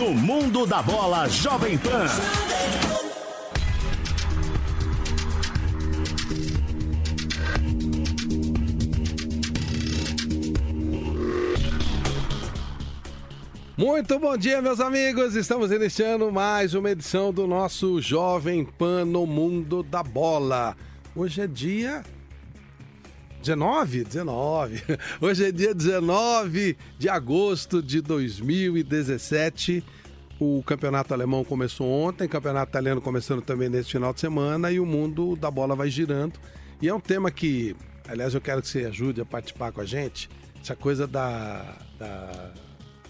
No mundo da bola Jovem Pan. Muito bom dia, meus amigos. Estamos iniciando mais uma edição do nosso Jovem Pan no Mundo da Bola. Hoje é dia 19? 19. Hoje é dia 19 de agosto de 2017. O campeonato alemão começou ontem, o campeonato italiano começando também neste final de semana e o mundo da bola vai girando. E é um tema que, aliás, eu quero que você ajude a participar com a gente. Essa coisa da, da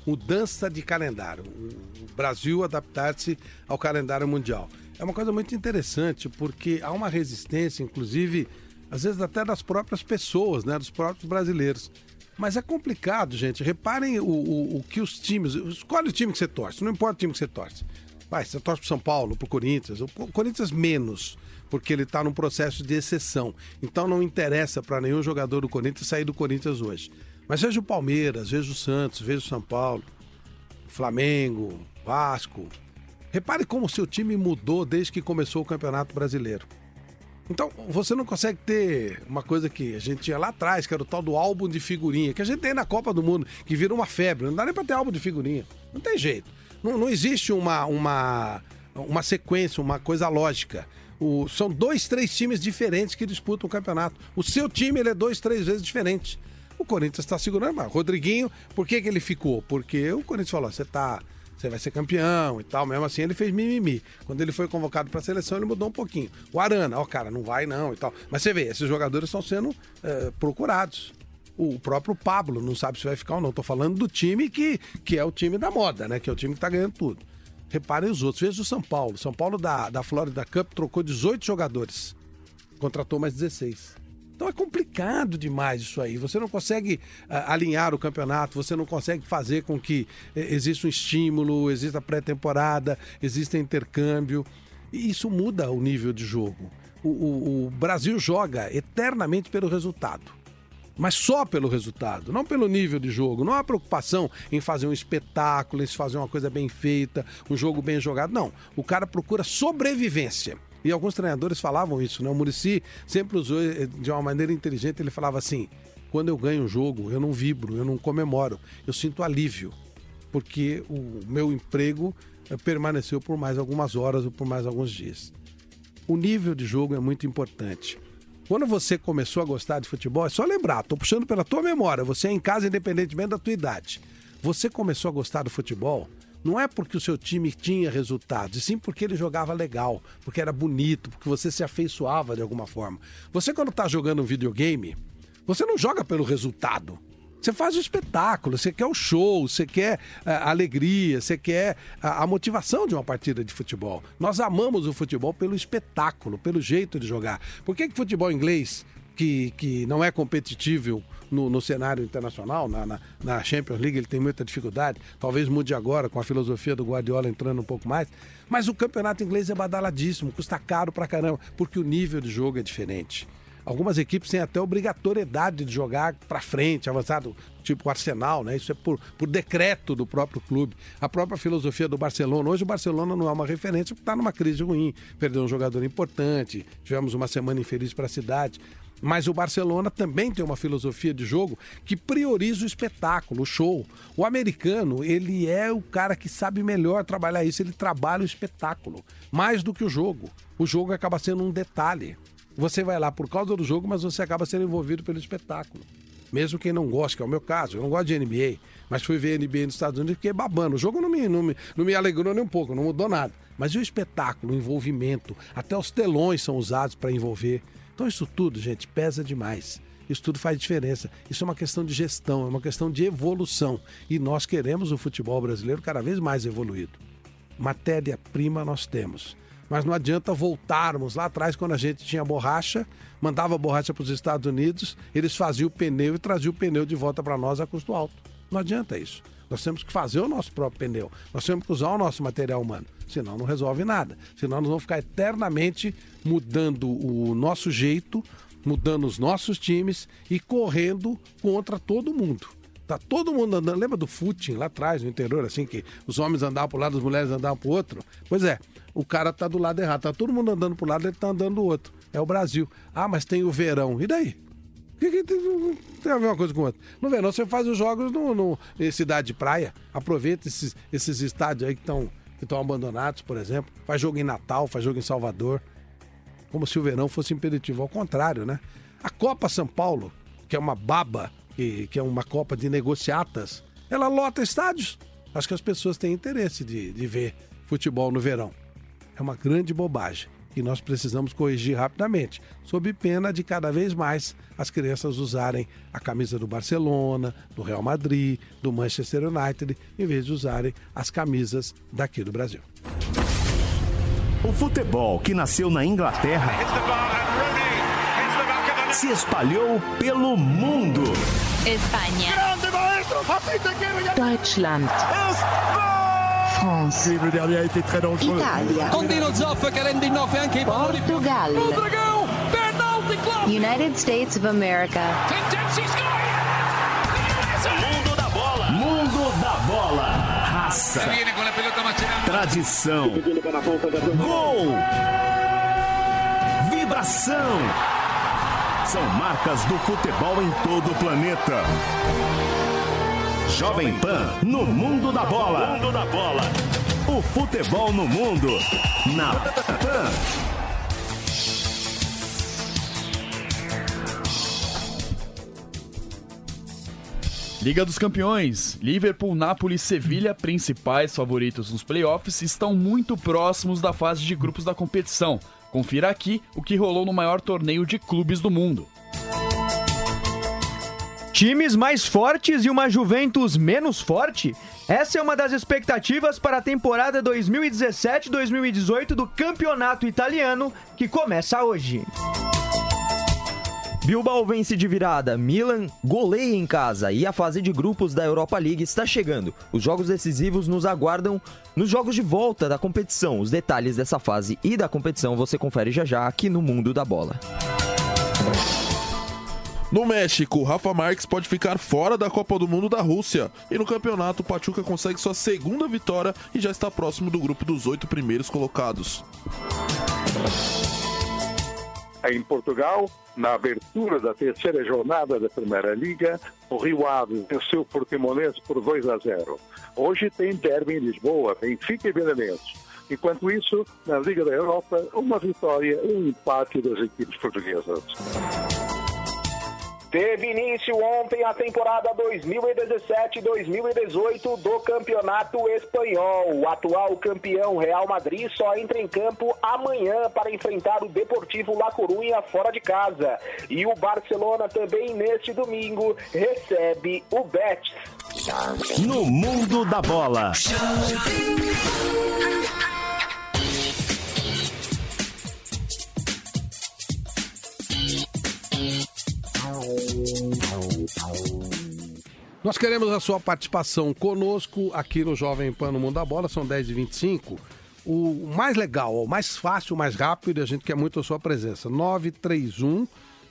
mudança de calendário. O Brasil adaptar-se ao calendário mundial. É uma coisa muito interessante porque há uma resistência, inclusive, às vezes até das próprias pessoas, né, dos próprios brasileiros. Mas é complicado, gente. Reparem o, o, o que os times. Escolhe o time que você torce, não importa o time que você torce. Vai, você torce pro São Paulo, pro Corinthians. O Corinthians menos, porque ele está num processo de exceção. Então não interessa para nenhum jogador do Corinthians sair do Corinthians hoje. Mas veja o Palmeiras, veja o Santos, veja o São Paulo, Flamengo, Vasco. Repare como o seu time mudou desde que começou o Campeonato Brasileiro. Então, você não consegue ter uma coisa que a gente tinha lá atrás, que era o tal do álbum de figurinha, que a gente tem na Copa do Mundo, que vira uma febre. Não dá nem pra ter álbum de figurinha. Não tem jeito. Não, não existe uma, uma, uma sequência, uma coisa lógica. O, são dois, três times diferentes que disputam o campeonato. O seu time ele é dois, três vezes diferente. O Corinthians está segurando, mas Rodriguinho, por que, que ele ficou? Porque o Corinthians falou: você tá você vai ser campeão e tal. Mesmo assim, ele fez mimimi. Quando ele foi convocado para a seleção, ele mudou um pouquinho. O Arana, ó, cara, não vai não e tal. Mas você vê, esses jogadores estão sendo é, procurados. O próprio Pablo não sabe se vai ficar ou não. Tô falando do time que, que é o time da moda, né? Que é o time que tá ganhando tudo. Reparem os outros. Veja o São Paulo. São Paulo da, da Florida Cup trocou 18 jogadores. Contratou mais 16. Então é complicado demais isso aí. Você não consegue uh, alinhar o campeonato, você não consegue fazer com que uh, exista um estímulo, exista pré-temporada, exista intercâmbio. E isso muda o nível de jogo. O, o, o Brasil joga eternamente pelo resultado mas só pelo resultado, não pelo nível de jogo. Não há preocupação em fazer um espetáculo, em fazer uma coisa bem feita, um jogo bem jogado. Não. O cara procura sobrevivência. E alguns treinadores falavam isso, né? O Murici sempre usou eh, de uma maneira inteligente, ele falava assim: quando eu ganho um jogo, eu não vibro, eu não comemoro, eu sinto alívio, porque o meu emprego eh, permaneceu por mais algumas horas ou por mais alguns dias. O nível de jogo é muito importante. Quando você começou a gostar de futebol, é só lembrar, tô puxando pela tua memória, você é em casa independentemente da tua idade. Você começou a gostar do futebol não é porque o seu time tinha resultados, e sim porque ele jogava legal, porque era bonito, porque você se afeiçoava de alguma forma. Você, quando está jogando um videogame, você não joga pelo resultado. Você faz o espetáculo, você quer o show, você quer a eh, alegria, você quer a, a, motivação de uma partida de futebol. Nós amamos o futebol pelo espetáculo, pelo jeito de jogar. Por que, que futebol inglês, que, que não é competitivo no, no cenário internacional, na, na, na, Champions League ele tem muita dificuldade, talvez mude agora com a filosofia do Guardiola entrando um pouco mais, mas o campeonato inglês é badaladíssimo, custa caro pra caramba, porque o nível de jogo é diferente. Algumas equipes têm até obrigatoriedade de jogar para frente, avançado, tipo o Arsenal, né? Isso é por, por decreto do próprio clube. A própria filosofia do Barcelona. Hoje o Barcelona não é uma referência porque está numa crise ruim. Perdeu um jogador importante, tivemos uma semana infeliz para a cidade. Mas o Barcelona também tem uma filosofia de jogo que prioriza o espetáculo, o show. O americano, ele é o cara que sabe melhor trabalhar isso, ele trabalha o espetáculo, mais do que o jogo. O jogo acaba sendo um detalhe. Você vai lá por causa do jogo, mas você acaba sendo envolvido pelo espetáculo. Mesmo quem não gosta, que é o meu caso, eu não gosto de NBA, mas fui ver NBA nos Estados Unidos e fiquei babando. O jogo não me, não, me, não me alegrou nem um pouco, não mudou nada. Mas e o espetáculo, o envolvimento? Até os telões são usados para envolver. Então isso tudo, gente, pesa demais. Isso tudo faz diferença. Isso é uma questão de gestão, é uma questão de evolução. E nós queremos o futebol brasileiro cada vez mais evoluído. Matéria-prima nós temos. Mas não adianta voltarmos lá atrás, quando a gente tinha borracha, mandava borracha para os Estados Unidos, eles faziam o pneu e traziam o pneu de volta para nós a custo alto. Não adianta isso. Nós temos que fazer o nosso próprio pneu. Nós temos que usar o nosso material humano. Senão não resolve nada. Senão nós vamos ficar eternamente mudando o nosso jeito, mudando os nossos times e correndo contra todo mundo. Tá todo mundo andando. Lembra do footing lá atrás, no interior, assim, que os homens andavam para um lado, as mulheres andavam para o outro? Pois é, o cara tá do lado errado. Tá todo mundo andando para um lado, ele tá andando do outro. É o Brasil. Ah, mas tem o verão. E daí? Tem, a ver uma coisa com outra? No verão você faz os jogos no, no em cidade de praia. Aproveita esses, esses estádios aí que estão que abandonados, por exemplo. Faz jogo em Natal, faz jogo em Salvador. Como se o verão fosse impeditivo. Ao contrário, né? A Copa São Paulo, que é uma baba, que, que é uma Copa de negociatas, ela lota estádios. Acho que as pessoas têm interesse de, de ver futebol no verão. É uma grande bobagem e nós precisamos corrigir rapidamente, sob pena de cada vez mais as crianças usarem a camisa do Barcelona, do Real Madrid, do Manchester United, em vez de usarem as camisas daqui do Brasil. O futebol que nasceu na Inglaterra se espalhou pelo mundo. Espanha. Deutschland. France. Italia. Condino Zoff che rende in nove anche i valori più. Portugal. Dragão, penalty club. United States of America. Mundo da bola. Mundo da bola. Raça. Tradição. Gol. Vibração. São marcas do futebol em todo o planeta. Jovem Pan no mundo da bola. Mundo da bola. O futebol no mundo. Na Pan. Liga dos Campeões. Liverpool, Napoli e Sevilha, principais favoritos nos playoffs, estão muito próximos da fase de grupos da competição. Confira aqui o que rolou no maior torneio de clubes do mundo. Times mais fortes e uma Juventus menos forte? Essa é uma das expectativas para a temporada 2017-2018 do Campeonato Italiano, que começa hoje. Bilbao vence de virada, Milan goleia em casa e a fase de grupos da Europa League está chegando. Os jogos decisivos nos aguardam nos jogos de volta da competição. Os detalhes dessa fase e da competição você confere já já aqui no Mundo da Bola. No México, Rafa Marques pode ficar fora da Copa do Mundo da Rússia. E no campeonato, Pachuca consegue sua segunda vitória e já está próximo do grupo dos oito primeiros colocados. Em Portugal, na abertura da terceira jornada da Primeira Liga, o Rio Ave venceu o Portimonense por 2 a 0. Hoje tem derby em Lisboa, Benfica e Belenenses. Enquanto isso, na Liga da Europa, uma vitória e um empate das equipes portuguesas. Teve início ontem a temporada 2017-2018 do Campeonato Espanhol. O atual campeão Real Madrid só entra em campo amanhã para enfrentar o Deportivo La Coruña fora de casa. E o Barcelona também neste domingo recebe o Betis. No Mundo da Bola. Nós queremos a sua participação conosco aqui no Jovem Pan no Mundo da Bola, são 10h25. O mais legal, o mais fácil, o mais rápido, a gente quer muito a sua presença. 931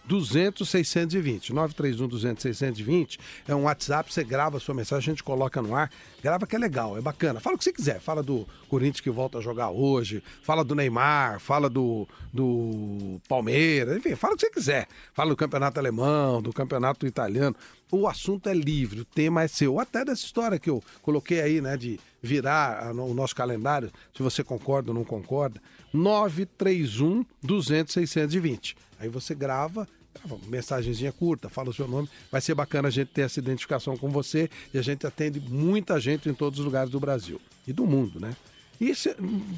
200 620. 931 200 620 é um WhatsApp, você grava a sua mensagem, a gente coloca no ar. Grava que é legal, é bacana. Fala o que você quiser. Fala do Corinthians que volta a jogar hoje, fala do Neymar, fala do, do Palmeiras, enfim, fala o que você quiser. Fala do campeonato alemão, do campeonato italiano. O assunto é livre, o tema é seu. Até dessa história que eu coloquei aí, né, de virar o nosso calendário, se você concorda ou não concorda. 931 200 620. Aí você grava, grava mensagenzinha curta, fala o seu nome. Vai ser bacana a gente ter essa identificação com você e a gente atende muita gente em todos os lugares do Brasil e do mundo, né? E se,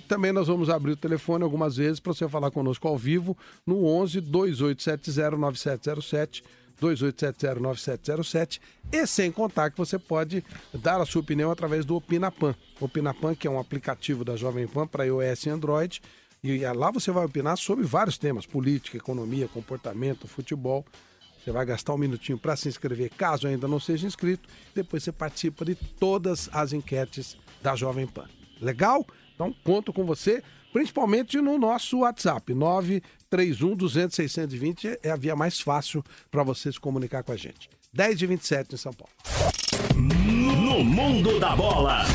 também nós vamos abrir o telefone algumas vezes para você falar conosco ao vivo no 11 2870 9707 28709707 e sem contar que você pode dar a sua opinião através do Opinapan. Opinapan, que é um aplicativo da Jovem Pan para iOS e Android, e lá você vai opinar sobre vários temas: política, economia, comportamento, futebol. Você vai gastar um minutinho para se inscrever, caso ainda não seja inscrito. Depois você participa de todas as enquetes da Jovem Pan. Legal? Então conto com você, principalmente no nosso WhatsApp, 931 200 620 é a via mais fácil para você se comunicar com a gente. 10 de 27 em São Paulo. No mundo da bola.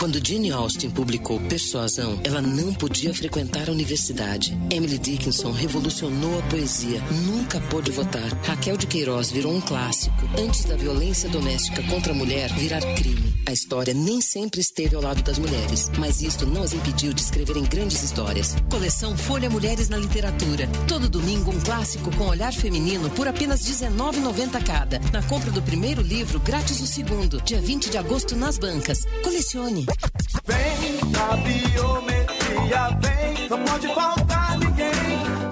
Quando Jane Austen publicou Persuasão, ela não podia frequentar a universidade. Emily Dickinson revolucionou a poesia, nunca pôde votar. Raquel de Queiroz virou um clássico. Antes da violência doméstica contra a mulher virar crime. A história nem sempre esteve ao lado das mulheres, mas isto não as impediu de escreverem grandes histórias. Coleção Folha Mulheres na Literatura. Todo domingo um clássico com olhar feminino por apenas R$19,90 cada. Na compra do primeiro livro, grátis o segundo. Dia 20 de agosto nas bancas. Colecione. Vem biometria, vem, não pode faltar ninguém.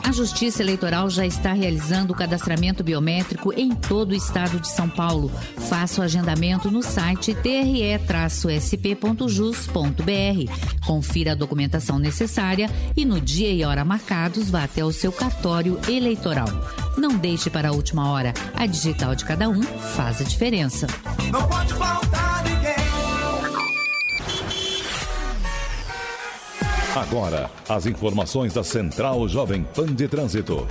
A Justiça Eleitoral já está realizando o cadastramento biométrico em todo o estado de São Paulo. Faça o agendamento no site tre-sp.jus.br. Confira a documentação necessária e no dia e hora marcados vá até o seu cartório eleitoral. Não deixe para a última hora. A digital de cada um faz a diferença. Não pode faltar Agora, as informações da Central Jovem Pan de Trânsito.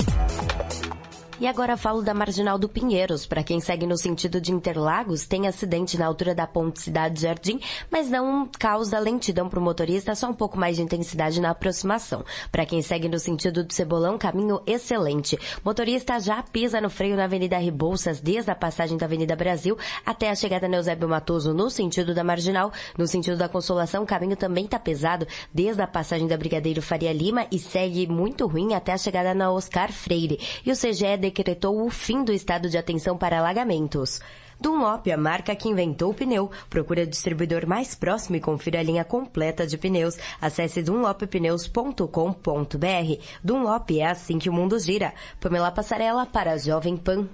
E agora falo da Marginal do Pinheiros. Para quem segue no sentido de Interlagos, tem acidente na altura da ponte Cidade Jardim, mas não causa lentidão para o motorista, só um pouco mais de intensidade na aproximação. Para quem segue no sentido do Cebolão, caminho excelente. Motorista já pisa no freio na Avenida Rebouças, desde a passagem da Avenida Brasil até a chegada na Eusébio Matoso, no sentido da Marginal. No sentido da Consolação, o caminho também está pesado, desde a passagem da Brigadeiro Faria Lima e segue muito ruim até a chegada na Oscar Freire. E o CGE decretou o fim do estado de atenção para alagamentos. Dunlop, a marca que inventou o pneu. Procure o distribuidor mais próximo e confira a linha completa de pneus. Acesse dunloppneus.com.br. Dunlop é assim que o mundo gira. Pamela Passarela para a Jovem Pan.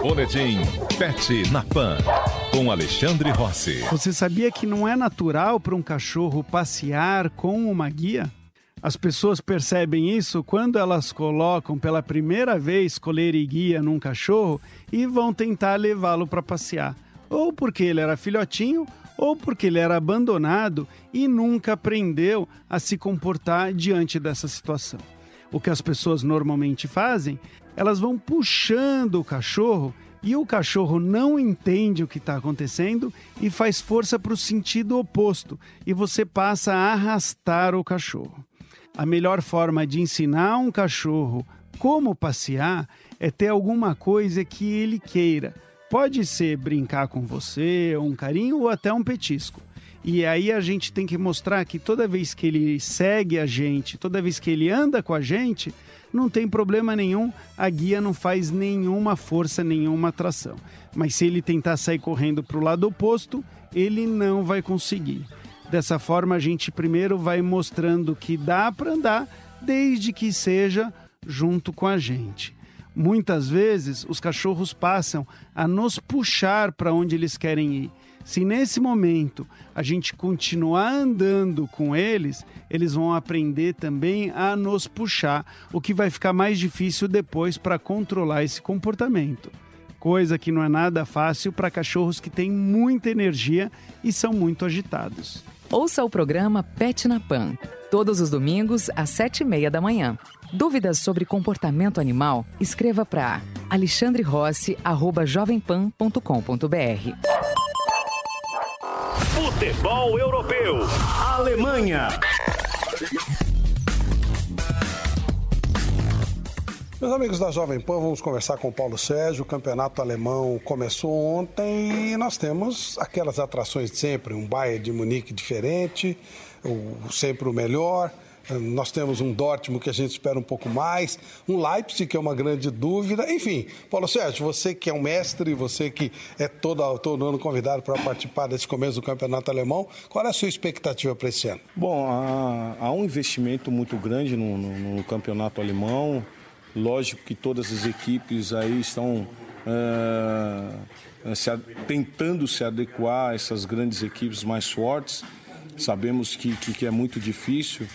Boletim Pet na Pan, com Alexandre Rossi. Você sabia que não é natural para um cachorro passear com uma guia? As pessoas percebem isso quando elas colocam pela primeira vez coleira e guia num cachorro e vão tentar levá-lo para passear. Ou porque ele era filhotinho, ou porque ele era abandonado e nunca aprendeu a se comportar diante dessa situação. O que as pessoas normalmente fazem, elas vão puxando o cachorro e o cachorro não entende o que está acontecendo e faz força para o sentido oposto, e você passa a arrastar o cachorro. A melhor forma de ensinar um cachorro como passear é ter alguma coisa que ele queira. Pode ser brincar com você, um carinho ou até um petisco. E aí a gente tem que mostrar que toda vez que ele segue a gente, toda vez que ele anda com a gente, não tem problema nenhum, a guia não faz nenhuma força, nenhuma atração. Mas se ele tentar sair correndo para o lado oposto, ele não vai conseguir. Dessa forma, a gente primeiro vai mostrando que dá para andar, desde que seja junto com a gente. Muitas vezes, os cachorros passam a nos puxar para onde eles querem ir. Se nesse momento a gente continuar andando com eles, eles vão aprender também a nos puxar, o que vai ficar mais difícil depois para controlar esse comportamento. Coisa que não é nada fácil para cachorros que têm muita energia e são muito agitados. Ouça o programa Pet na Pan, todos os domingos às sete e meia da manhã. Dúvidas sobre comportamento animal? Escreva para alexandrerossi.jovempan.com.br. Futebol Europeu. Alemanha. Meus amigos da Jovem Pan, vamos conversar com o Paulo Sérgio. O campeonato alemão começou ontem e nós temos aquelas atrações de sempre: um Bayern de Munique diferente, o, sempre o melhor. Nós temos um Dortmund que a gente espera um pouco mais, um Leipzig que é uma grande dúvida. Enfim, Paulo Sérgio, você que é um mestre, você que é todo, todo ano convidado para participar desse começo do campeonato alemão, qual é a sua expectativa para esse ano? Bom, há, há um investimento muito grande no, no, no campeonato alemão. Lógico que todas as equipes aí estão é, se, tentando se adequar a essas grandes equipes mais fortes. Sabemos que, que, que, é muito difícil,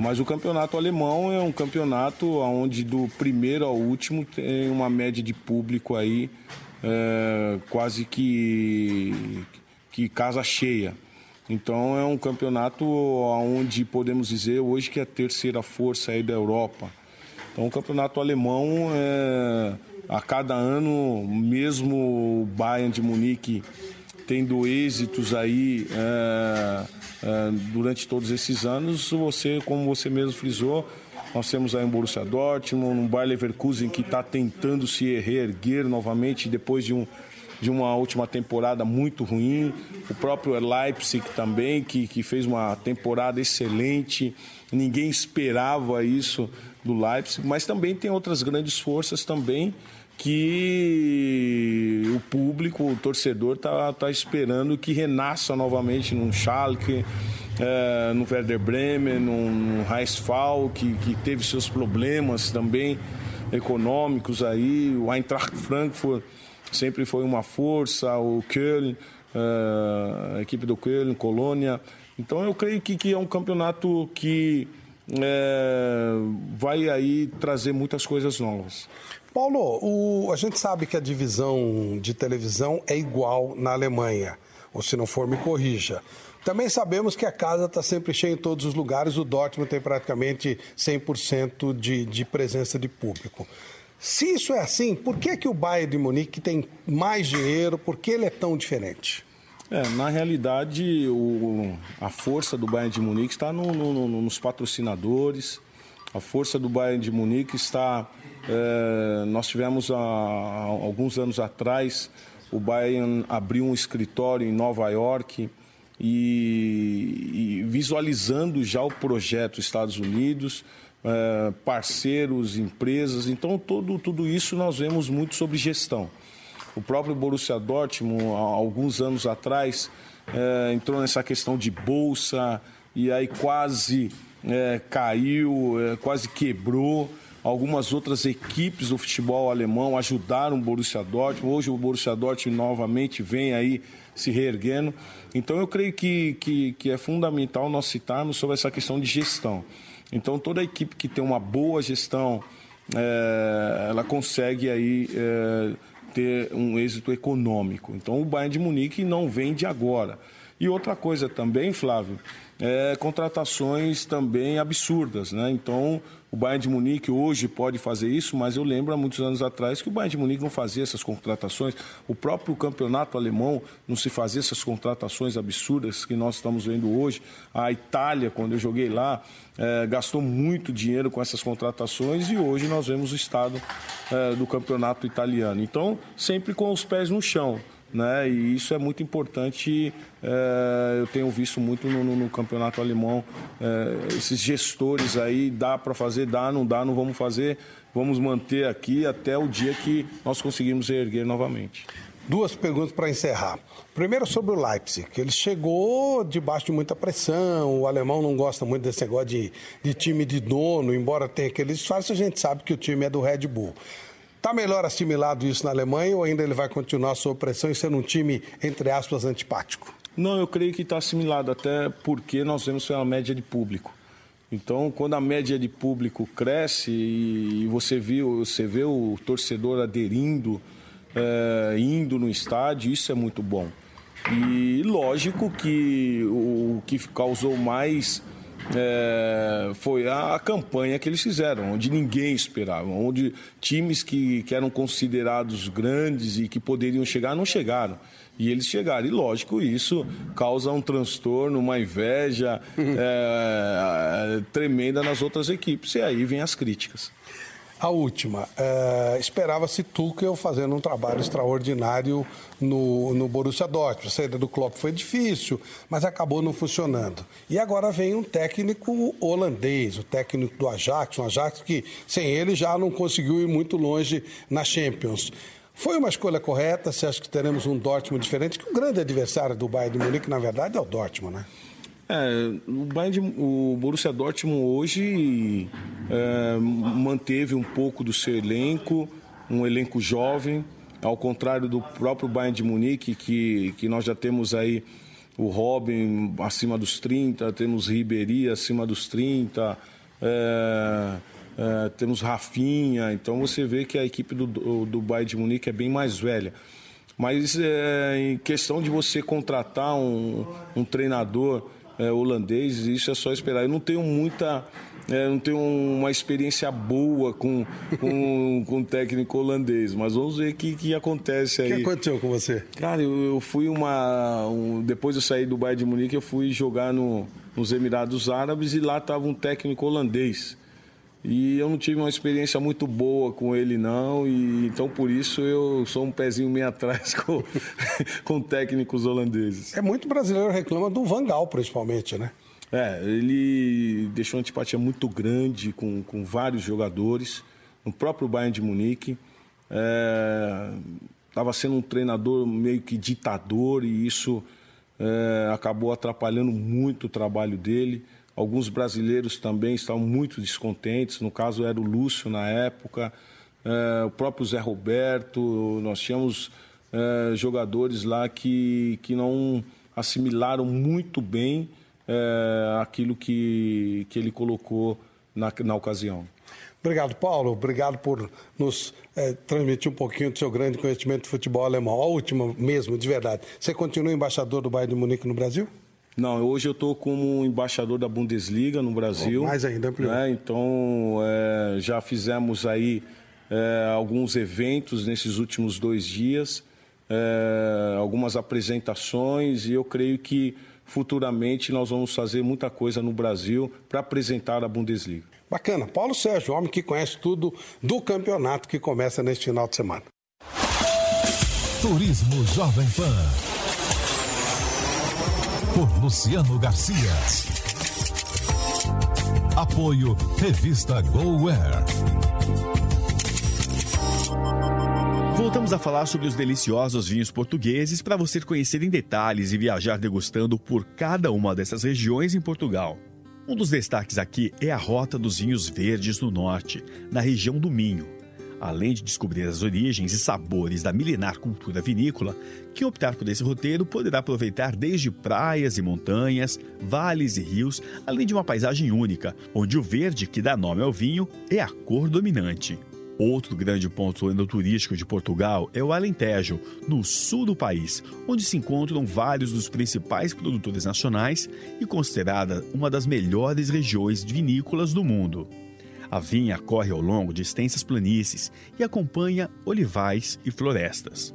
mas o campeonato alemão é um campeonato onde do primeiro ao último tem uma média de público aí é, quase que, que casa cheia. Então é um campeonato onde podemos dizer hoje que é a terceira força aí da Europa. Então o campeonato alemão é, a cada ano, mesmo o Bayern de Munique tendo êxitos aí é, é, durante todos esses anos, você, como você mesmo frisou, nós temos aí um Borussia Dortmund, um Bayer Leverkusen que está tentando se reerguer novamente depois de, um, de uma última temporada muito ruim. O próprio Leipzig também, que, que fez uma temporada excelente. Ninguém esperava isso do Leipzig, mas também tem outras grandes forças também que o público, o torcedor está tá esperando que renasça novamente num Schalke, é, no Werder Bremen, no, no Heisfall, que, que teve seus problemas também econômicos aí, o Eintracht Frankfurt sempre foi uma força, o Köln, é, a equipe do Köln, Colônia. Então eu creio que, que é um campeonato que é, vai aí trazer muitas coisas novas. Paulo, o, a gente sabe que a divisão de televisão é igual na Alemanha, ou se não for, me corrija. Também sabemos que a casa está sempre cheia em todos os lugares, o Dortmund tem praticamente 100% de, de presença de público. Se isso é assim, por que, que o Bayern de Munique tem mais dinheiro, por que ele é tão diferente? É, na realidade, o, a força do Bayern de Munique está no, no, nos patrocinadores, a força do Bayern de Munique está é, nós tivemos há, alguns anos atrás, o Bayern abriu um escritório em Nova York e, e visualizando já o projeto Estados Unidos, é, parceiros, empresas. Então, todo, tudo isso nós vemos muito sobre gestão. O próprio Borussia Dortmund, há alguns anos atrás, é, entrou nessa questão de bolsa e aí quase é, caiu, é, quase quebrou. Algumas outras equipes do futebol alemão ajudaram o Borussia Dortmund. Hoje o Borussia Dortmund novamente vem aí se reerguendo. Então eu creio que, que, que é fundamental nós citarmos sobre essa questão de gestão. Então toda equipe que tem uma boa gestão, é, ela consegue aí é, ter um êxito econômico. Então o Bayern de Munique não vem de agora. E outra coisa também, Flávio, é, contratações também absurdas, né? Então o Bayern de Munique hoje pode fazer isso, mas eu lembro há muitos anos atrás que o Bayern de Munique não fazia essas contratações. O próprio campeonato alemão não se fazia essas contratações absurdas que nós estamos vendo hoje. A Itália, quando eu joguei lá, é, gastou muito dinheiro com essas contratações e hoje nós vemos o estado é, do campeonato italiano. Então, sempre com os pés no chão né? E isso é muito importante. É, eu tenho visto muito no, no, campeonato alemão é, esses gestores aí dá para fazer, dá, não dá, não vamos fazer, vamos manter aqui até o dia que nós conseguimos erguer novamente. Duas perguntas para encerrar. Primeiro sobre o Leipzig. Ele chegou debaixo de muita pressão. O alemão não gosta muito desse negócio de, de time de dono, embora tenha aqueles disfarces, a gente sabe que o time é do Red Bull. Está melhor assimilado isso na Alemanha ou ainda ele vai continuar sob pressão e sendo um time, entre aspas, antipático? Não, eu creio que está assimilado, até porque nós vemos a média de público. Então, quando a média de público cresce e você, você vê o torcedor aderindo, é, indo no estádio, isso é muito bom. E lógico que o que causou mais é, foi a campanha que eles fizeram, onde ninguém esperava, onde times que, que eram considerados grandes e que poderiam chegar não chegaram. E eles chegaram. E lógico, isso causa um transtorno, uma inveja é, tremenda nas outras equipes. E aí vem as críticas. A última, uh, esperava-se Tuchel fazendo um trabalho extraordinário no, no Borussia Dortmund. A saída do Klopp foi difícil, mas acabou não funcionando. E agora vem um técnico holandês, o técnico do Ajax, um Ajax que sem ele já não conseguiu ir muito longe na Champions. Foi uma escolha correta? Você acha que teremos um Dortmund diferente? Que o grande adversário do Bayern de Munique, na verdade, é o Dortmund, né? É, o, Bayern, o Borussia Dortmund hoje é, manteve um pouco do seu elenco, um elenco jovem, ao contrário do próprio Bayern de Munique, que, que nós já temos aí o Robin acima dos 30, temos Ribéry acima dos 30, é, é, temos Rafinha, então você vê que a equipe do, do, do Bayern de Munique é bem mais velha. Mas é, em questão de você contratar um, um treinador é, holandês, isso é só esperar. Eu não tenho muita. é, não tenho uma experiência boa com, com, com técnico holandês, mas vamos ver o que, que acontece O aí. que aconteceu com você? Cara, eu, eu fui uma. um- depois eu saí do Bayern de Munique, eu fui jogar no, nos Emirados Árabes e lá estava um técnico holandês. E eu não tive uma experiência muito boa com ele, não, e então por isso eu sou um pezinho meio atrás com, com técnicos holandeses. É muito brasileiro reclama do Vangal, principalmente, né? É, ele deixou uma antipatia muito grande com, com vários jogadores, no próprio Bayern de Munique. Estava sendo um treinador meio que ditador e isso é, acabou atrapalhando muito o trabalho dele. Alguns brasileiros também estavam muito descontentes, no caso era o Lúcio na época, é, o próprio Zé Roberto, nós tínhamos é, jogadores lá que, que não assimilaram muito bem é, aquilo que, que ele colocou na, na ocasião. Obrigado, Paulo. Obrigado por nos eh, transmitir um pouquinho do seu grande conhecimento de futebol alemão. A última mesmo, de verdade. Você continua embaixador do Bayern de Munique no Brasil? Não, hoje eu estou como embaixador da Bundesliga no Brasil. Mais ainda, ampliou. né? Então, é, já fizemos aí é, alguns eventos nesses últimos dois dias, é, algumas apresentações, e eu creio que futuramente nós vamos fazer muita coisa no Brasil para apresentar a Bundesliga. Bacana. Paulo Sérgio, homem que conhece tudo do campeonato que começa neste final de semana. Turismo Jovem Pan. Por Luciano Garcia. Apoio Revista GoWare. Voltamos a falar sobre os deliciosos vinhos portugueses para você conhecer em detalhes e viajar degustando por cada uma dessas regiões em Portugal. Um dos destaques aqui é a Rota dos Vinhos Verdes no Norte, na região do Minho. Além de descobrir as origens e sabores da milenar cultura vinícola, quem optar por esse roteiro poderá aproveitar desde praias e montanhas, vales e rios, além de uma paisagem única, onde o verde que dá nome ao vinho é a cor dominante. Outro grande ponto enoturístico de Portugal é o Alentejo, no sul do país, onde se encontram vários dos principais produtores nacionais e considerada uma das melhores regiões vinícolas do mundo. A vinha corre ao longo de extensas planícies e acompanha olivais e florestas.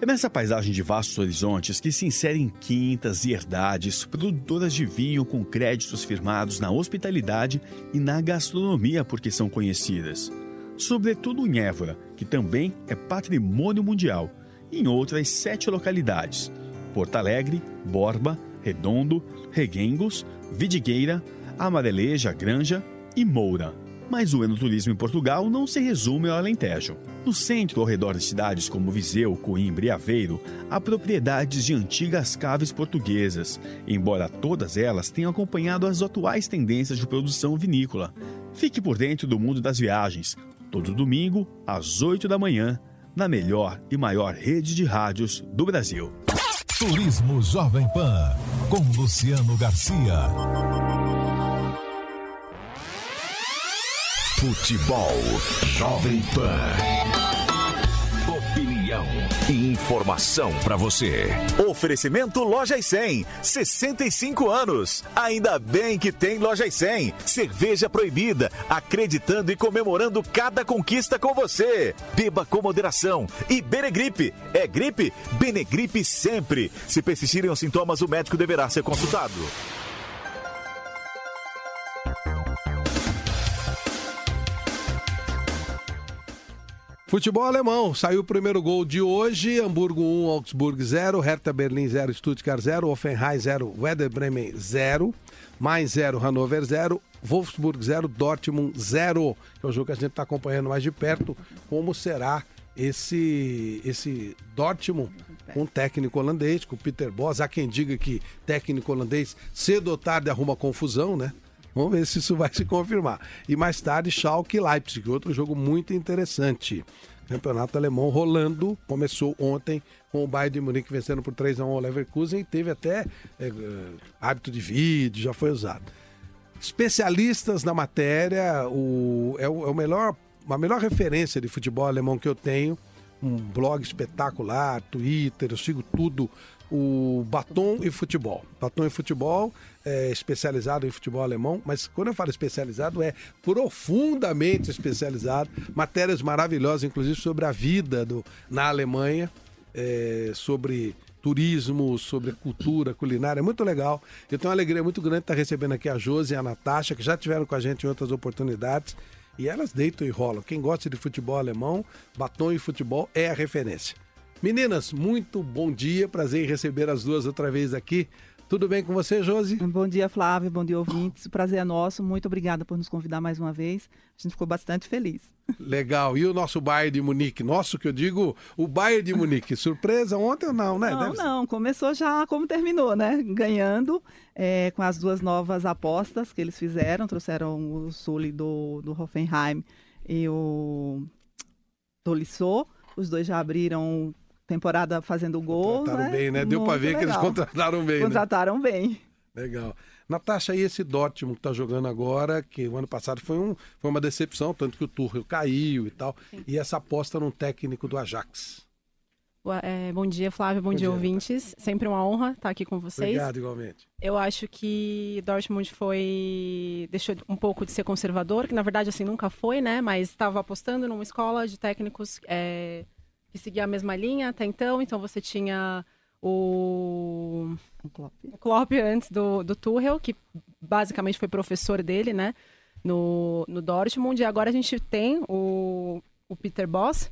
É nessa paisagem de vastos horizontes que se inserem quintas e herdades, produtoras de vinho com créditos firmados na hospitalidade e na gastronomia porque são conhecidas sobretudo em Évora, que também é patrimônio mundial, e em outras sete localidades: Porto Alegre, Borba, Redondo, Reguengos, Vidigueira, Amareleja, Granja e Moura. Mas o enoturismo em Portugal não se resume ao Alentejo. No centro, ao redor de cidades como Viseu, Coimbra e Aveiro, há propriedades de antigas caves portuguesas, embora todas elas tenham acompanhado as atuais tendências de produção vinícola. Fique por dentro do mundo das viagens, todo domingo, às 8 da manhã, na melhor e maior rede de rádios do Brasil. Turismo Jovem Pan. Com Luciano Garcia. Futebol Jovem Pan. Opinião e informação para você. Oferecimento Lojas 100, 65 anos. Ainda bem que tem Lojas 100. Cerveja proibida, acreditando e comemorando cada conquista com você. Beba com moderação. E Benegripe. É gripe? Benegripe sempre. Se persistirem os sintomas, o médico deverá ser consultado. Futebol alemão, saiu o primeiro gol de hoje, Hamburgo 1, Augsburg 0, Hertha Berlim 0, Stuttgart 0, Offenheim 0, Werder Bremen 0, mais 0, Hannover 0, Wolfsburg 0, Dortmund 0. É o jogo que a gente está acompanhando mais de perto, como será esse, esse Dortmund com um técnico holandês, com o Peter Bos. Há quem diga que técnico holandês cedo ou tarde arruma confusão, né? Vamos ver se isso vai se confirmar. E mais tarde, Schalke Leipzig, outro jogo muito interessante. Campeonato alemão rolando, começou ontem com o Bayern de Munique vencendo por 3 a 1 o Leverkusen e teve até é, hábito de vídeo, já foi usado. Especialistas na matéria, o, é, o, é o melhor, a melhor referência de futebol alemão que eu tenho, um blog espetacular, Twitter, eu sigo tudo, o Batom e Futebol. Batom e Futebol é especializado em futebol alemão, mas quando eu falo especializado é profundamente especializado, matérias maravilhosas, inclusive sobre a vida do, na Alemanha, é, sobre turismo, sobre cultura, culinária, é muito legal. Eu tenho uma alegria muito grande de estar recebendo aqui a Josi e a Natasha, que já tiveram com a gente em outras oportunidades. E elas deitam e rolam. Quem gosta de futebol alemão, batom e futebol é a referência. Meninas, muito bom dia. Prazer em receber as duas outra vez aqui. Tudo bem com você, Josi? Bom dia, Flávio. Bom dia, ouvintes. O prazer é nosso. Muito obrigada por nos convidar mais uma vez. A gente ficou bastante feliz. Legal. E o nosso Bayern de Munique? Nosso, que eu digo, o Bayern de Munique. Surpresa ontem ou não, né? Não, Deve não. Começou já como terminou, né? Ganhando é, com as duas novas apostas que eles fizeram. Trouxeram o Sully do, do Hoffenheim e o Tolisso. Os dois já abriram temporada fazendo gol. Contrataram né? bem, né? Deu pra ver que eles legal. contrataram bem, né? Contrataram bem. Legal. Natasha, e esse Dortmund que tá jogando agora, que o ano passado foi, um, foi uma decepção, tanto que o Tuchel caiu e tal, e essa aposta num técnico do Ajax. Boa- é, bom dia, Flávio. Bom, Bom dia, dia, ouvintes. Sempre uma honra estar aqui com vocês. Obrigado, igualmente. Eu acho que Dortmund foi deixou um pouco de ser conservador, que na verdade assim nunca foi, né? Mas estava apostando numa escola de técnicos é, que seguia a mesma linha até então. Então você tinha o o Klopp antes do, do Tuchel, que basicamente foi professor dele, né? No, no Dortmund. E agora a gente tem o, o Peter Boss,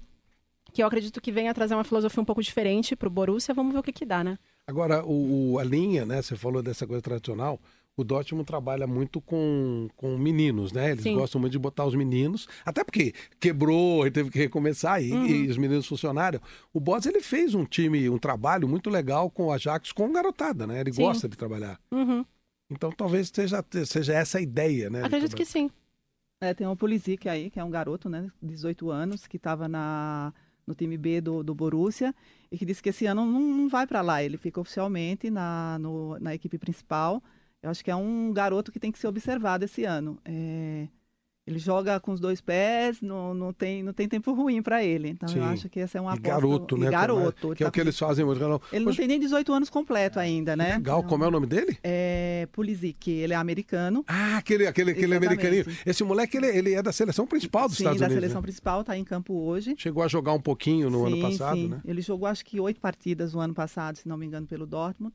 que eu acredito que venha trazer uma filosofia um pouco diferente para o Borussia. Vamos ver o que que dá, né? Agora, o, o- a linha, né? Você falou dessa coisa tradicional. O Dortmund trabalha muito com, com meninos, né? Eles Sim. gostam muito de botar os meninos, até porque quebrou e teve que recomeçar e, Uhum. e os meninos funcionaram. O Boss ele fez um time, um trabalho muito legal com o Ajax, com garotada, né? Ele Sim. gosta de trabalhar. Uhum. Então talvez seja, seja essa a ideia, né? Acredito que sim. É, tem o Pulisic aí, que é um garoto, né, 18 anos, que estava na no time B do, do Borussia e que disse que esse ano não, não vai para lá. Ele fica oficialmente na, no- na equipe principal. Eu acho que é um garoto que tem que ser observado esse ano. É, ele joga com os dois pés, não, não, tem, não tem tempo ruim para ele. Então Sim. eu acho que essa é uma E aposta. garoto, e né? Garoto. Que é o que eles fazem muito. Não, Ele não Hoje- tem nem 18 anos completo ainda, né? Legal, como é o nome dele? É Pulisic, ele é americano. Ah, aquele, aquele, aquele Exatamente. americaninho. Esse moleque, ele, ele é da seleção principal dos Sim, Estados da Unidos. seleção né? principal, está em campo hoje. Chegou a jogar um pouquinho no ano Sim, passado, sim. né? Ele jogou acho que oito partidas no ano passado, se não me engano, pelo Dortmund,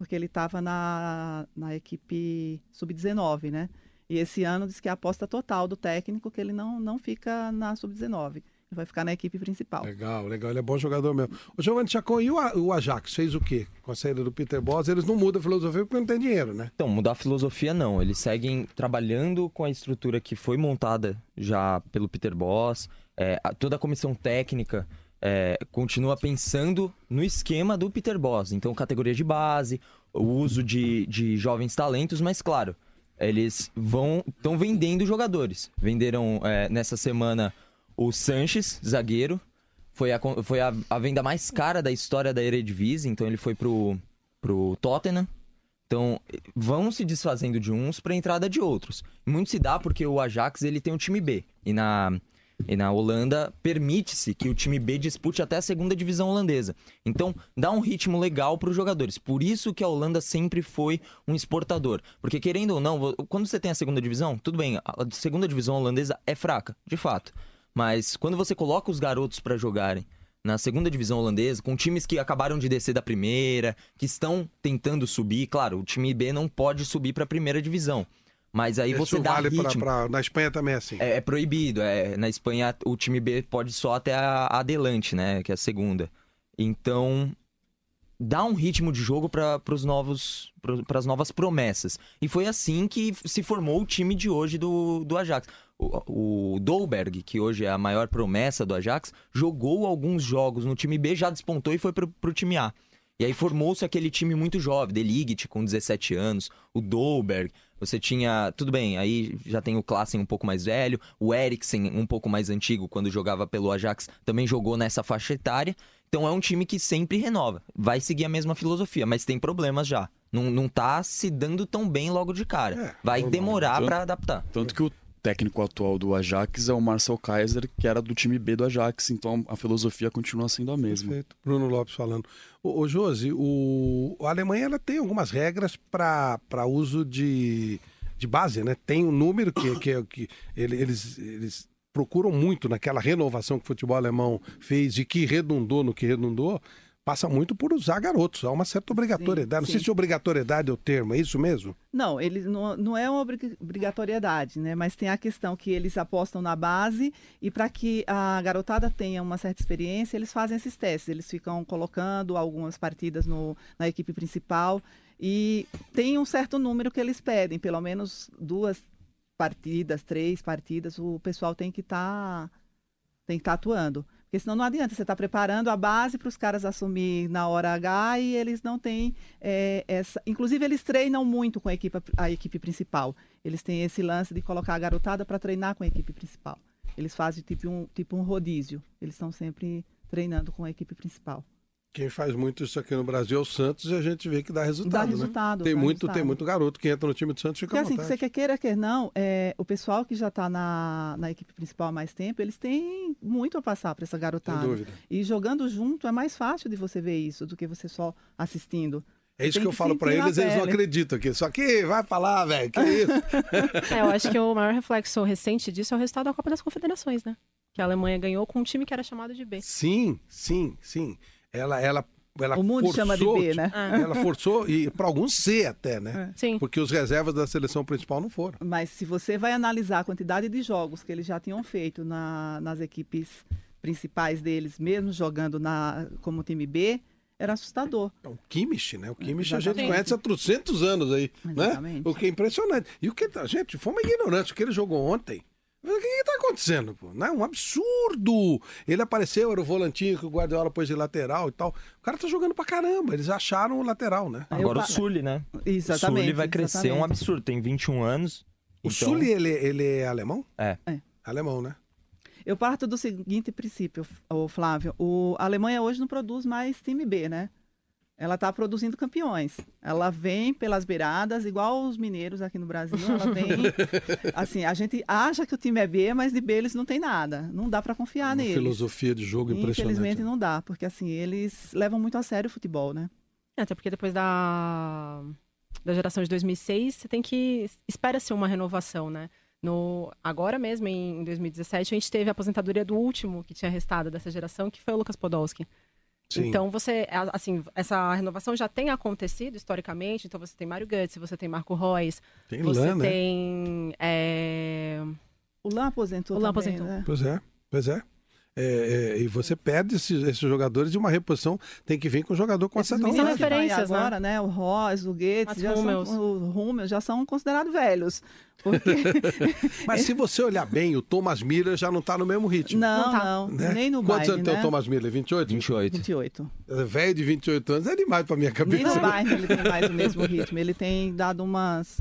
porque ele estava na, na equipe sub-19, né? E esse ano diz que é a aposta total do técnico que ele não, não fica na sub-19. Ele vai ficar na equipe principal. Legal, legal. Ele é bom jogador mesmo. O Giovanni Chacon, e o, Ajax fez o quê? Com a saída do Peter Boss, eles não mudam a filosofia porque não tem dinheiro, né? Então, mudar a filosofia não. Eles seguem trabalhando com a estrutura que foi montada já pelo Peter Boss. É, toda a comissão técnica é, continua pensando no esquema do Peter Boss. Então, categoria de base, o uso de, de jovens talentos, mas claro, eles vão estão vendendo jogadores. Venderam é, nessa semana o Sanches, zagueiro. Foi, a, foi a, a venda mais cara da história da Eredivisie, então ele foi pro, pro Tottenham. Então, vão se desfazendo de uns para entrada de outros. Muito se dá porque o Ajax ele tem um time B. E na, e na Holanda permite-se que o time B dispute até a segunda divisão holandesa. Então, dá um ritmo legal para os jogadores. Por isso que a Holanda sempre foi um exportador. Porque, querendo ou não, quando você tem a segunda divisão, tudo bem, a segunda divisão holandesa é fraca, de fato. Mas quando você coloca os garotos para jogarem na segunda divisão holandesa, com times que acabaram de descer da primeira, que estão tentando subir, claro, o time B não pode subir para a primeira divisão. Mas aí Isso você dá vale pra- ritmo. pra- na Espanha também é assim. É, é proibido. É, na Espanha, o time B pode só até a a Adelante, né? Que é a segunda. Então, dar um ritmo de jogo para os novos para as novas promessas. E foi assim que se formou o time de hoje do, do Ajax. O, o Dolberg, que hoje é a maior promessa do Ajax, jogou alguns jogos no time B, já despontou e foi para o time A. E aí formou-se aquele time muito jovem, De Ligt com 17 anos, o Dolberg, você tinha, tudo bem, aí já tem o Klassen um pouco mais velho, o Eriksen um pouco mais antigo, quando jogava pelo Ajax, também jogou nessa faixa etária. Então é um time que sempre renova, vai seguir a mesma filosofia, mas tem problemas já. Não, não tá se dando tão bem logo de cara. vai demorar para adaptar. Tanto que o técnico atual do Ajax é o Marcel Kaiser, que era do time B do Ajax, então a filosofia continua sendo a mesma. Perfeito. Bruno Lopes falando. Ô, ô Josi, o... a Alemanha ela tem algumas regras para uso de, de base, né? Tem um número que, que, que ele- eles, eles procuram muito naquela renovação que o futebol alemão fez e que redundou no que redundou, passa muito por usar garotos. Há uma certa obrigatoriedade. Não sei sim. se obrigatoriedade é o termo, é isso mesmo? Não, ele não, não é uma obri- obrigatoriedade, né? Mas tem a questão que eles apostam na base e para que a garotada tenha uma certa experiência, eles fazem esses testes. Eles ficam colocando algumas partidas no, na equipe principal e tem um certo número que eles pedem, pelo menos duas partidas, três partidas, o pessoal tem que estar tem que estar atuando. Porque senão não adianta, você está preparando a base para os caras assumir na hora H e eles não têm é, essa. Inclusive, eles treinam muito com a equipe, a equipe principal. Eles têm esse lance de colocar a garotada para treinar com a equipe principal. Eles fazem tipo um, tipo um rodízio. Eles estão sempre treinando com a equipe principal. Quem faz muito isso aqui no Brasil é o Santos e a gente vê que dá resultado. Dá né? resultado, Tem dá muito, resultado. tem muito garoto que entra no time do Santos e fica Porque à assim, vontade. você quer queira, quer não, é, o pessoal que já está na, na equipe principal há mais tempo, eles têm muito a passar para essa garotada. Sem dúvida. E jogando junto é mais fácil de você ver isso do que você só assistindo. É isso Tem que eu falo na eles, eles não acreditam aqui. Só que vai falar, velho, que isso? É, eu acho que o maior reflexo recente disso é o resultado da Copa das Confederações, né? Que a Alemanha ganhou com um time que era chamado de B. Sim, sim, sim. Ela, ela, ela O mundo forçou, chama de B, né? Ela forçou, e para alguns C até, né? Sim. Porque os reservas da seleção principal não foram. Mas se você vai analisar a quantidade de jogos que eles já tinham feito na- nas equipes principais deles, mesmo jogando na, como time B, era assustador. O Kimmich, né? O Kimmich a gente Exatamente. conhece há trocentos anos aí, né? Exatamente. O que é impressionante. E o que, tá- gente, foi uma ignorância. O que ele jogou ontem, o que está acontecendo, pô? Não é um absurdo. Ele apareceu, era o volantinho que o Guardiola pôs de lateral e tal. O cara tá jogando pra caramba. Eles acharam o lateral, né? Agora o Sully, né? Exatamente, O Sully vai crescer um exatamente. absurdo. Tem 21 anos. O então- Sully, ele, ele é alemão? É. Alemão, né? Eu parto do seguinte princípio, o Flávio. O, a Alemanha hoje não produz mais time B, né? Ela está produzindo campeões. Ela vem pelas beiradas, igual os mineiros aqui no Brasil. Ela vem. assim, a gente acha que o time é B, mas de B eles não tem nada. Não dá para confiar Uma neles. filosofia de jogo impressionante. Infelizmente não dá, porque assim, eles levam muito a sério o futebol, né? É, Até porque depois da, da geração de 2006, você tem que. Espera-se uma renovação, né? No, agora mesmo, em 2017, a gente teve a aposentadoria do último que tinha restado dessa geração, que foi o Lucas Podolski. Sim. Então, você, assim, essa renovação já tem acontecido historicamente. Então, você tem Mário Götze, você tem Marco Reus, Tem você Lan, né? tem. é, O Lan aposentou O também, aposentou. né? Pois é, pois é. É, é, e você perde esses, esses jogadores de uma reposição, tem que vir com um jogador com Esses essa que referências, né? agora, né? O Ross, o Goetz, Mats já Hummels. são, o Hummels já são considerados velhos. Porque... Mas se você olhar bem, o Thomas Miller já não tá no mesmo ritmo. Não, não, Né? nem no Quantos Bayern, anos tem né? o Thomas Miller? 28? 28. 28. É Velho de 28 anos é demais pra minha cabeça. Nem no Bayern ele tem mais o mesmo ritmo. Ele tem dado umas,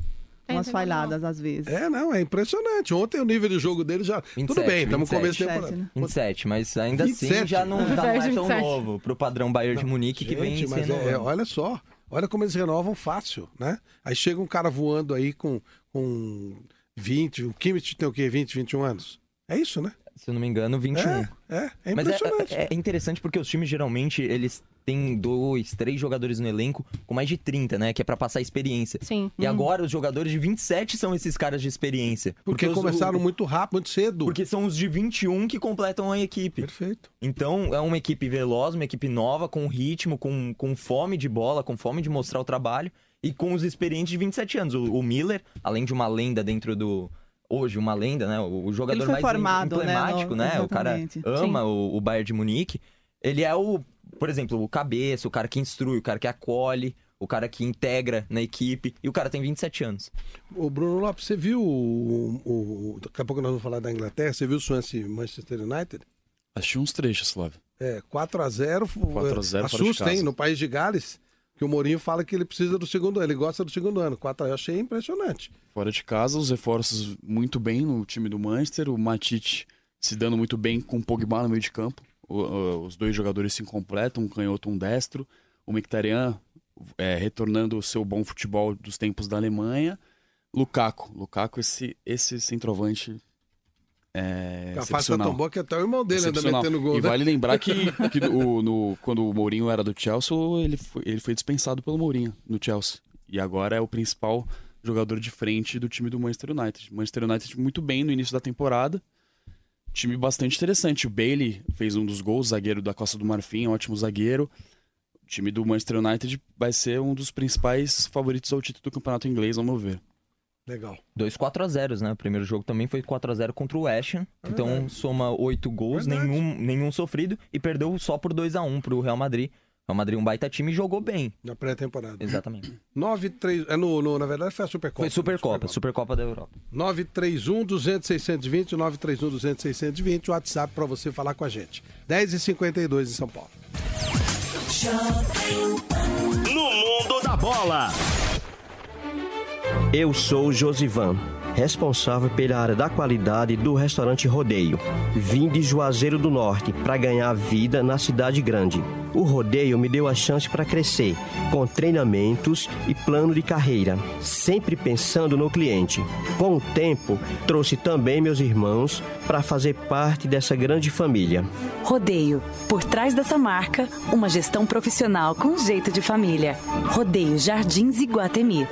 umas falhadas às vezes. É, não, é impressionante. Ontem o nível de jogo dele já. 27, Tudo bem, estamos no 27. começo de temporada. 27, né? 27, mas ainda assim 27? já não, já não é tão 27. novo pro padrão Bayern de Munique que vem Gente, mas sendo. é, é, olha só. Olha como eles renovam fácil, né? Aí chega um cara voando aí com, com 20, o Kimmich tem o quê? 20, 21 anos? É isso, né? Se eu não me engano, 21. É, é, é Mas é, impressionante. é- é interessante porque os times geralmente eles têm dois, três jogadores no elenco com mais de 30, né? Que é pra passar experiência. Sim. E Hum. agora os jogadores de 27 são esses caras de experiência. Porque os- começaram o- muito rápido, muito cedo. Porque são os de 21 que completam a equipe. Perfeito. Então é uma equipe veloz, uma equipe nova, com ritmo, com, com fome de bola, com fome de mostrar o trabalho. E com os experientes de 27 anos. O, o Miller, além de uma lenda dentro do. Hoje, uma lenda, né? O, jogador mais formado, né, emblemático, no- né? O cara ama o, o Bayern de Munique. Ele é o por exemplo, o cabeça, o cara que instrui, o cara que acolhe, o cara que integra na equipe, e o cara tem 27 anos. O Bruno Lopes, você viu o, o- Daqui a pouco nós vamos falar da Inglaterra. Você viu o Swansea Manchester United? Achei uns trechos, Flávio. É, 4x0. 4 a 0 fora de Assusta, casa. hein? No país de Gales, que o Mourinho fala que ele precisa do segundo ano. Ele gosta do segundo ano. 4 Eu achei impressionante. Fora de casa, os reforços muito bem no time do Manchester. O Matite se dando muito bem com o Pogba no meio de campo. O- o- os dois jogadores se completam, um canhoto, um destro. O Mkhitaryan é, retornando o seu bom futebol dos tempos da Alemanha. Lukaku. Lukaku, esse, esse centroavante é a fase tá tão boa que até o irmão dele anda metendo gol. E né? vale lembrar que, que o- no- quando o Mourinho era do Chelsea, ele foi, ele foi dispensado pelo Mourinho no Chelsea. E agora é o principal jogador de frente do time do Manchester United. Manchester United muito bem no início da temporada. Time bastante interessante. O Bailey fez um dos gols, zagueiro da Costa do Marfim, ótimo zagueiro. O time do Manchester United vai ser um dos principais favoritos ao título do campeonato inglês, ao meu ver. Legal. Dois 4 a 0 né? O primeiro jogo também foi 4 a 0 contra o West Ham. Então É verdade. soma oito gols, Verdade. nenhum, nenhum sofrido e perdeu só por 2 a 1 pro Real Madrid. O Real Madrid um baita time e jogou bem. Na pré-temporada. Exatamente. 9-3. É no, no- na verdade foi a Supercopa. Foi Supercopa, Supercopa da Europa. 931 200 620, 931 200 620, o WhatsApp para você falar com a gente. 10h52 em São Paulo. No mundo da bola. Eu sou Josivan, responsável pela área da qualidade do restaurante Rodeio. Vim de Juazeiro do Norte para ganhar vida na cidade grande. O Rodeio me deu a chance para crescer, com treinamentos e plano de carreira, sempre pensando no cliente. Com o tempo, trouxe também meus irmãos para fazer parte dessa grande família. Rodeio. Por trás dessa marca, uma gestão profissional com jeito de família. Rodeio Jardins Iguatemi.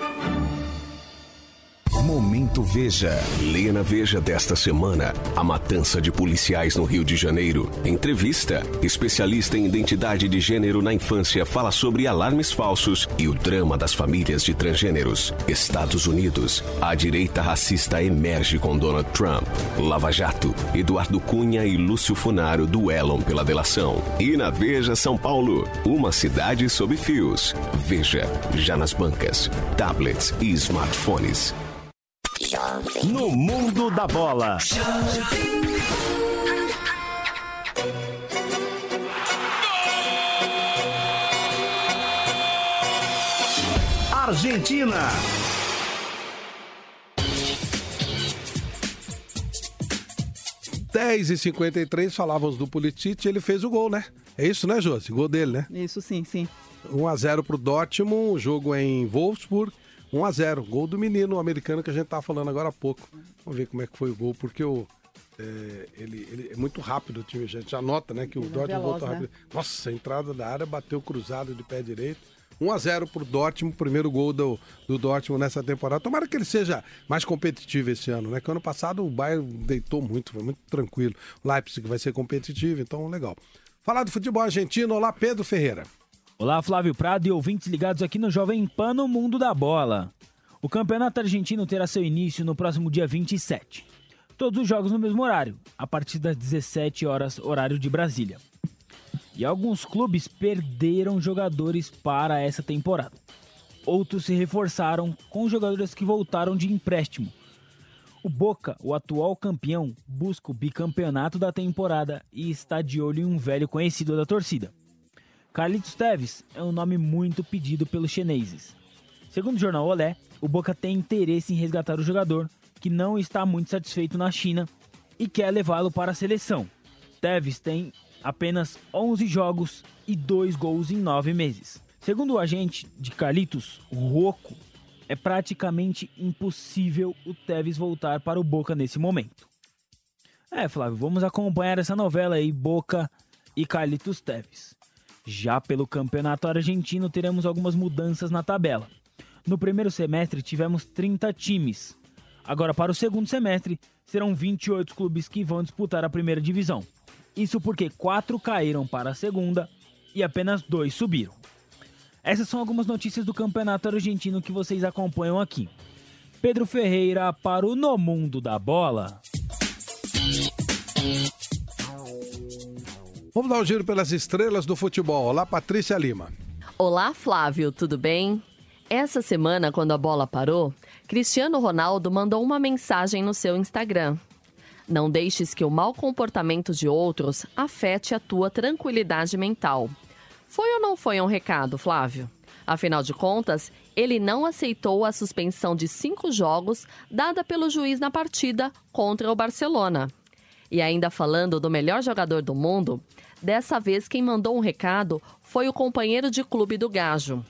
Momento Veja. Lê na Veja desta semana. A matança de policiais no Rio de Janeiro. Entrevista. Especialista em identidade de gênero na infância fala sobre alarmes falsos e o drama das famílias de transgêneros. Estados Unidos. A direita racista emerge com Donald Trump. Lava Jato. Eduardo Cunha e Lúcio Funaro duelam pela delação. E na Veja São Paulo. Uma cidade sob fios. Veja. Já nas bancas, tablets e smartphones. No mundo da bola. Argentina. Dez e 53 falávamos do Pulisic, ele fez o gol, né? É isso, né, Josi? Gol dele, né? Isso sim, sim. 1x0 pro Dortmund, o jogo é em Wolfsburg. 1x0, gol do menino americano que a gente tava falando agora há pouco. Vamos ver como é que foi o gol, porque o, é, ele, ele é muito rápido o time, a gente já nota, né, que o Ele é Dortmund veloz, voltou né? rápido. Nossa, a entrada da área bateu cruzado de pé direito. 1x0 pro Dortmund, primeiro gol do, do Dortmund nessa temporada. Tomara que ele seja mais competitivo esse ano, né? Que ano passado o Bayern deitou muito, foi muito tranquilo. Leipzig vai ser competitivo, então legal. Falar do futebol argentino, olá Pedro Ferreira. Olá, Flávio Prado e ouvintes ligados aqui no Jovem Pan no Mundo da Bola. O Campeonato Argentino terá seu início no próximo dia 27. Todos os jogos no mesmo horário, a partir das 17 horas, horário de Brasília. E alguns clubes perderam jogadores para essa temporada. Outros se reforçaram com jogadores que voltaram de empréstimo. O Boca, o atual campeão, busca o bicampeonato da temporada e está de olho em um velho conhecido da torcida. Carlitos Teves é um nome muito pedido pelos chineses. Segundo o jornal Olé, o Boca tem interesse em resgatar o jogador, que não está muito satisfeito na China e quer levá-lo para a seleção. Teves tem apenas 11 jogos e 2 gols em 9 meses. Segundo o agente de Carlitos, Rocco, é praticamente impossível o Teves voltar para o Boca nesse momento. É, Flávio, vamos acompanhar essa novela aí, Boca e Carlitos Teves. Já pelo Campeonato Argentino, teremos algumas mudanças na tabela. No primeiro semestre, tivemos 30 times. Agora, para o segundo semestre, serão 28 clubes que vão disputar a primeira divisão. Isso porque quatro caíram para a segunda e apenas dois subiram. Essas são algumas notícias do Campeonato Argentino que vocês acompanham aqui. Pedro Ferreira para o No Mundo da Bola. Vamos dar um giro pelas estrelas do futebol. Olá, Patrícia Lima. Olá, Flávio, tudo bem? Essa semana, quando a bola parou, Cristiano Ronaldo mandou uma mensagem no seu Instagram. Não deixes que o mau comportamento de outros afete a tua tranquilidade mental. Foi ou não foi um recado, Flávio? Afinal de contas, ele não aceitou a suspensão de cinco jogos dada pelo juiz na partida contra o Barcelona. E ainda falando do melhor jogador do mundo, dessa vez quem mandou um recado foi o companheiro de clube do Gajo.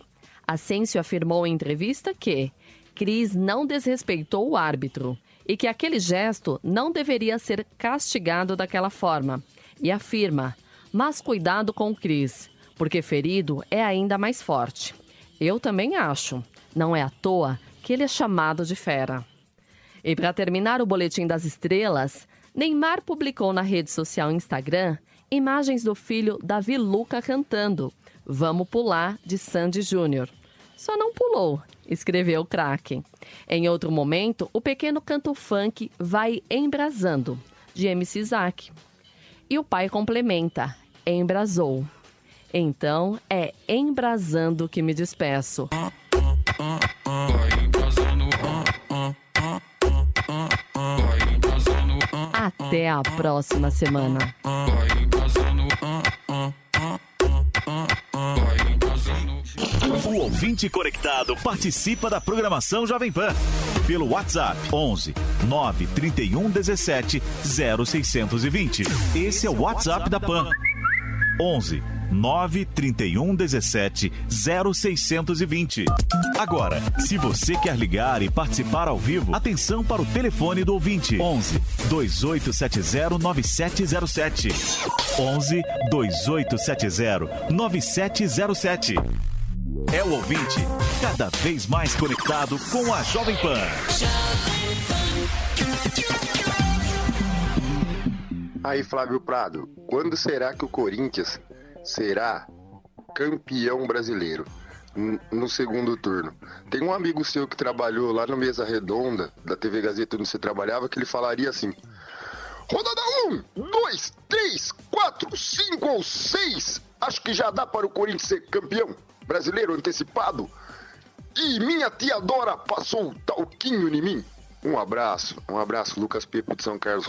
Asensio afirmou em entrevista que Cris não desrespeitou o árbitro e que aquele gesto não deveria ser castigado daquela forma. E afirma: mas cuidado com o Cris, porque ferido é ainda mais forte. Eu também acho. Não é à toa que ele é chamado de fera. E para terminar o boletim das estrelas, Neymar publicou na rede social Instagram imagens do filho Davi Luca cantando Vamos pular de Sandy Júnior. Só não pulou, escreveu o craque. Em outro momento, o pequeno canto funk vai embrasando, de MC Isaac. E o pai complementa, embrasou. Então é embrasando que me despeço. Até a próxima semana. O ouvinte conectado participa da programação Jovem Pan pelo WhatsApp 11 931 17 0620. Esse é o WhatsApp da Pan. 11 931 17 0620. Agora, se você quer ligar e participar ao vivo, atenção para o telefone do ouvinte 11 2870 9707. 11 2870 9707. É o ouvinte cada vez mais conectado com a Jovem Pan. Aí, Flávio Prado, quando será que o Corinthians será campeão brasileiro no segundo turno? Tem um amigo seu que trabalhou lá no Mesa Redonda, da TV Gazeta onde você trabalhava, que ele falaria assim: Rodada 1, 2, 3, 4, 5 ou 6. Acho que já dá para o Corinthians ser campeão brasileiro antecipado. E minha tia Dora passou o talquinho em mim. Um abraço, um abraço, Lucas Pepo de São Carlos.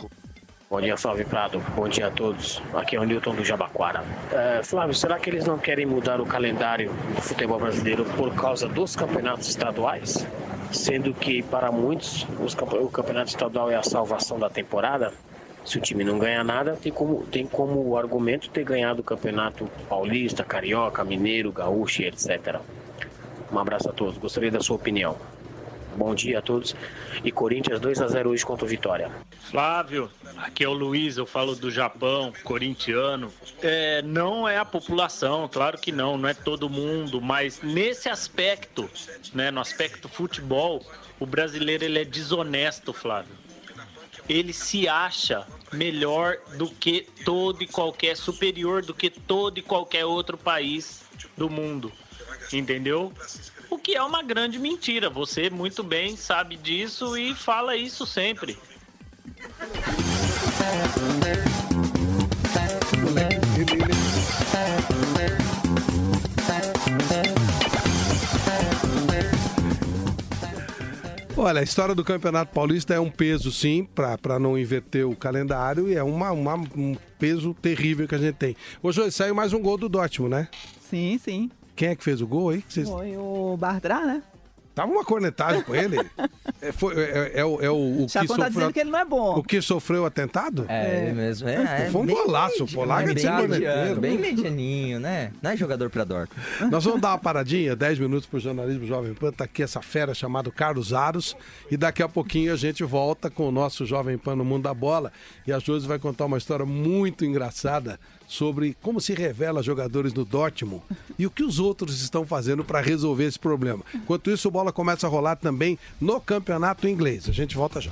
Bom dia, Flávio Prado. Bom dia a todos. Aqui é o Newton do Jabaquara. É, Flávio, será que eles não querem mudar o calendário do futebol brasileiro por causa dos campeonatos estaduais? Sendo que, para muitos, o campeonato estadual é a salvação da temporada. Se o time não ganha nada, tem como, tem como argumento ter ganhado o campeonato paulista, carioca, mineiro, gaúcho, etc. Um abraço a todos. Gostaria da sua opinião. Bom dia a todos. E Corinthians 2 a 0 hoje contra o Vitória. Flávio, aqui é o Luiz, eu falo do Japão, corintiano. É, não é a população, claro que não, não é todo mundo, mas nesse aspecto, né, no aspecto futebol, o brasileiro ele é desonesto, Flávio. Ele se acha melhor do que todo e qualquer, superior do que todo e qualquer outro país do mundo, entendeu? Que é uma grande mentira. Você muito bem sabe disso e fala isso sempre. Olha, a história do Campeonato Paulista é um peso, sim, para não inverter o calendário, e é uma, uma- um peso terrível que a gente tem. Ô, João, saiu mais um gol do Dortmund, né? Sim, sim. Quem é que fez o gol aí? Vocês- Foi o Bardrá, né? Tava uma cornetagem com ele. É, foi- é- é o, é o, o Chacon que tá dizendo que ele não é bom. O que sofreu o atentado? É, ele mesmo. É, é Foi um golaço, pô. Larga de bem mediano. Bem medianinho, né? Não é jogador pra Dortmund. Nós vamos dar uma paradinha, 10 minutos pro jornalismo Jovem Pan. Tá aqui essa fera chamada Carlos Aros. E daqui a pouquinho a gente volta com o nosso Jovem Pan no Mundo da Bola. E a Josi vai contar uma história muito engraçada sobre como se revela jogadores no Dortmund e o que os outros estão fazendo para resolver esse problema. Enquanto isso, a bola começa a rolar também no campeonato inglês. A gente volta já.